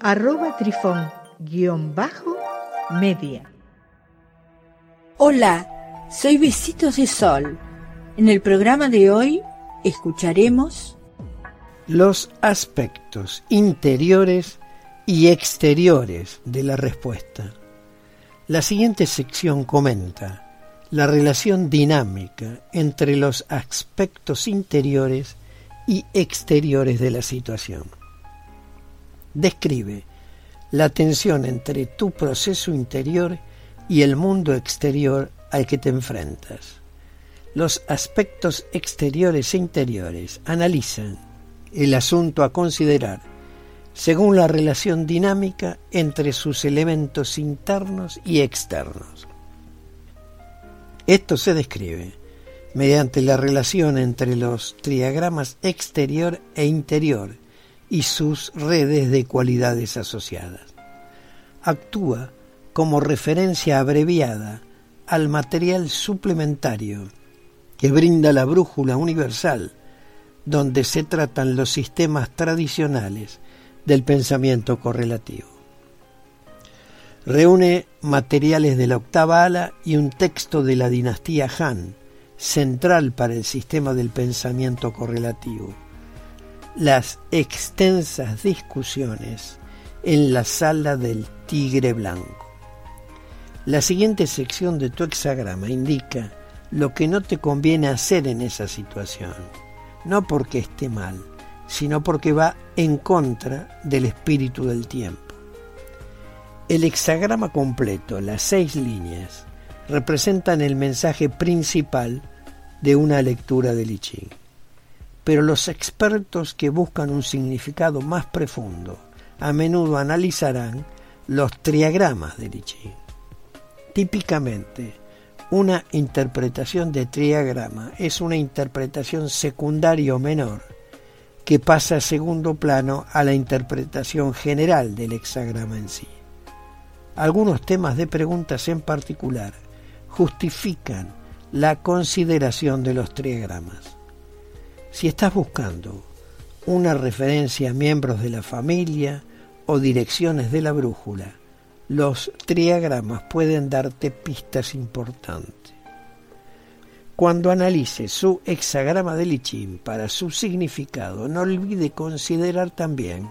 arroba trifón-media. Hola, soy Besitos de Sol. En el programa de hoy escucharemos los aspectos interiores y exteriores de la respuesta. La siguiente sección comenta la relación dinámica entre los aspectos interiores y exteriores de la situación. Describe la tensión entre tu proceso interior y el mundo exterior al que te enfrentas. Los aspectos exteriores e interiores analizan el asunto a considerar según la relación dinámica entre sus elementos internos y externos. Esto se describe mediante la relación entre los triagramas exterior e interior y sus redes de cualidades asociadas. Actúa como referencia abreviada al material suplementario que brinda la brújula universal, donde se tratan los sistemas tradicionales del pensamiento correlativo. Reúne materiales de la octava ala y un texto de la dinastía Han, central para el sistema del pensamiento correlativo. Las extensas discusiones en la sala del tigre blanco. La siguiente sección de tu hexagrama indica lo que no te conviene hacer en esa situación, no porque esté mal, sino porque va en contra del espíritu del tiempo. El hexagrama completo, las seis líneas, representan el mensaje principal de una lectura de I Ching. Pero los expertos que buscan un significado más profundo a menudo analizarán los triagramas de I Ching. Típicamente, una interpretación de triagrama es una interpretación secundaria o menor que pasa a segundo plano a la interpretación general del hexagrama en sí. Algunos temas de preguntas en particular justifican la consideración de los triagramas. Si estás buscando una referencia a miembros de la familia o direcciones de la brújula, los triagramas pueden darte pistas importantes. Cuando analice su hexagrama de Lichín para su significado, no olvide considerar también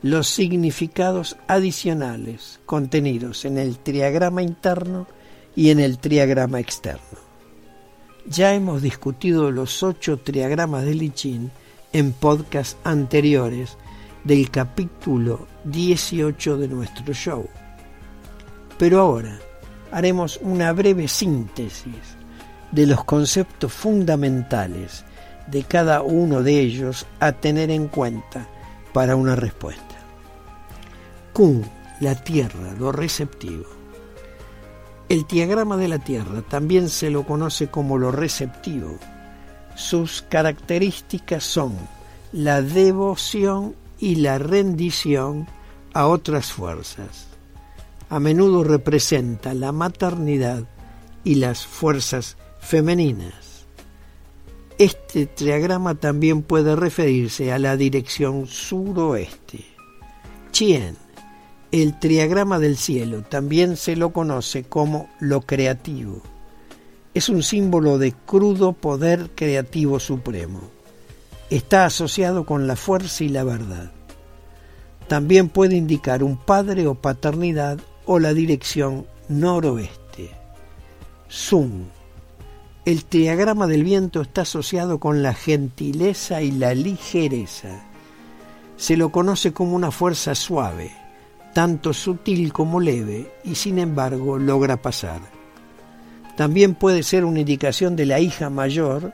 los significados adicionales contenidos en el triagrama interno y en el triagrama externo. Ya hemos discutido los ocho triagramas de Lichín en podcasts anteriores del capítulo 18 de nuestro show pero ahora haremos una breve síntesis de los conceptos fundamentales de cada uno de ellos a tener en cuenta para una respuesta. Kun, la Tierra, lo receptivo. El diagrama de la Tierra también se lo conoce como lo receptivo. Sus características son la devoción y la rendición a otras fuerzas a menudo representa la maternidad y las fuerzas femeninas. Este triagrama también puede referirse a la dirección suroeste. Chien, el triagrama del cielo, también se lo conoce como lo creativo. Es un símbolo de crudo poder creativo supremo. Está asociado con la fuerza y la verdad. También puede indicar un padre o paternidad o la dirección noroeste. Zoom. El triagrama del viento está asociado con la gentileza y la ligereza. Se lo conoce como una fuerza suave, tanto sutil como leve, y sin embargo logra pasar. También puede ser una indicación de la hija mayor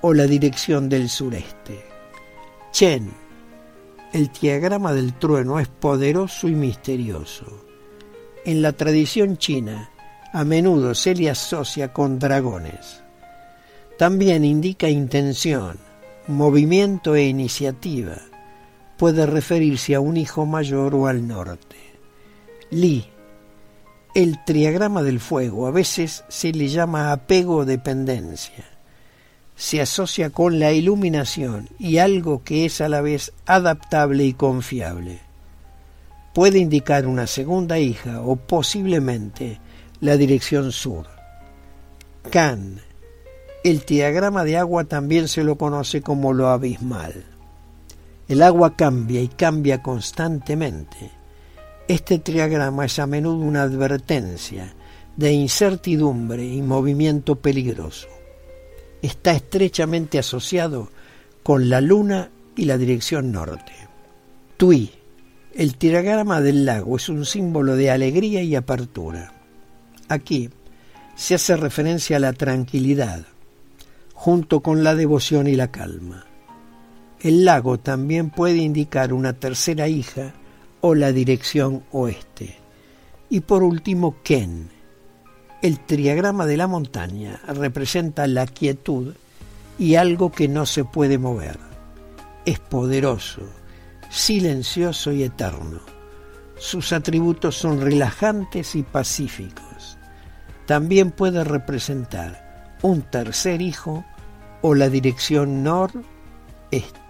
o la dirección del sureste. Chen el diagrama del trueno es poderoso y misterioso. En la tradición china, a menudo se le asocia con dragones. También indica intención, movimiento e iniciativa. Puede referirse a un hijo mayor o al norte. Li. El triagrama del fuego a veces se le llama apego o dependencia. Se asocia con la iluminación y algo que es a la vez adaptable y confiable. Puede indicar una segunda hija o posiblemente la dirección sur. Can. El diagrama de agua también se lo conoce como lo abismal. El agua cambia y cambia constantemente. Este triagrama es a menudo una advertencia de incertidumbre y movimiento peligroso. Está estrechamente asociado con la luna y la dirección norte. Tui, el triagrama del lago, es un símbolo de alegría y apertura. Aquí se hace referencia a la tranquilidad, junto con la devoción y la calma. El lago también puede indicar una tercera hija o la dirección oeste. Y por último, Ken. El triagrama de la montaña representa la quietud y algo que no se puede mover. Es poderoso, silencioso y eterno. Sus atributos son relajantes y pacíficos también puede representar un tercer hijo o la dirección nor-este.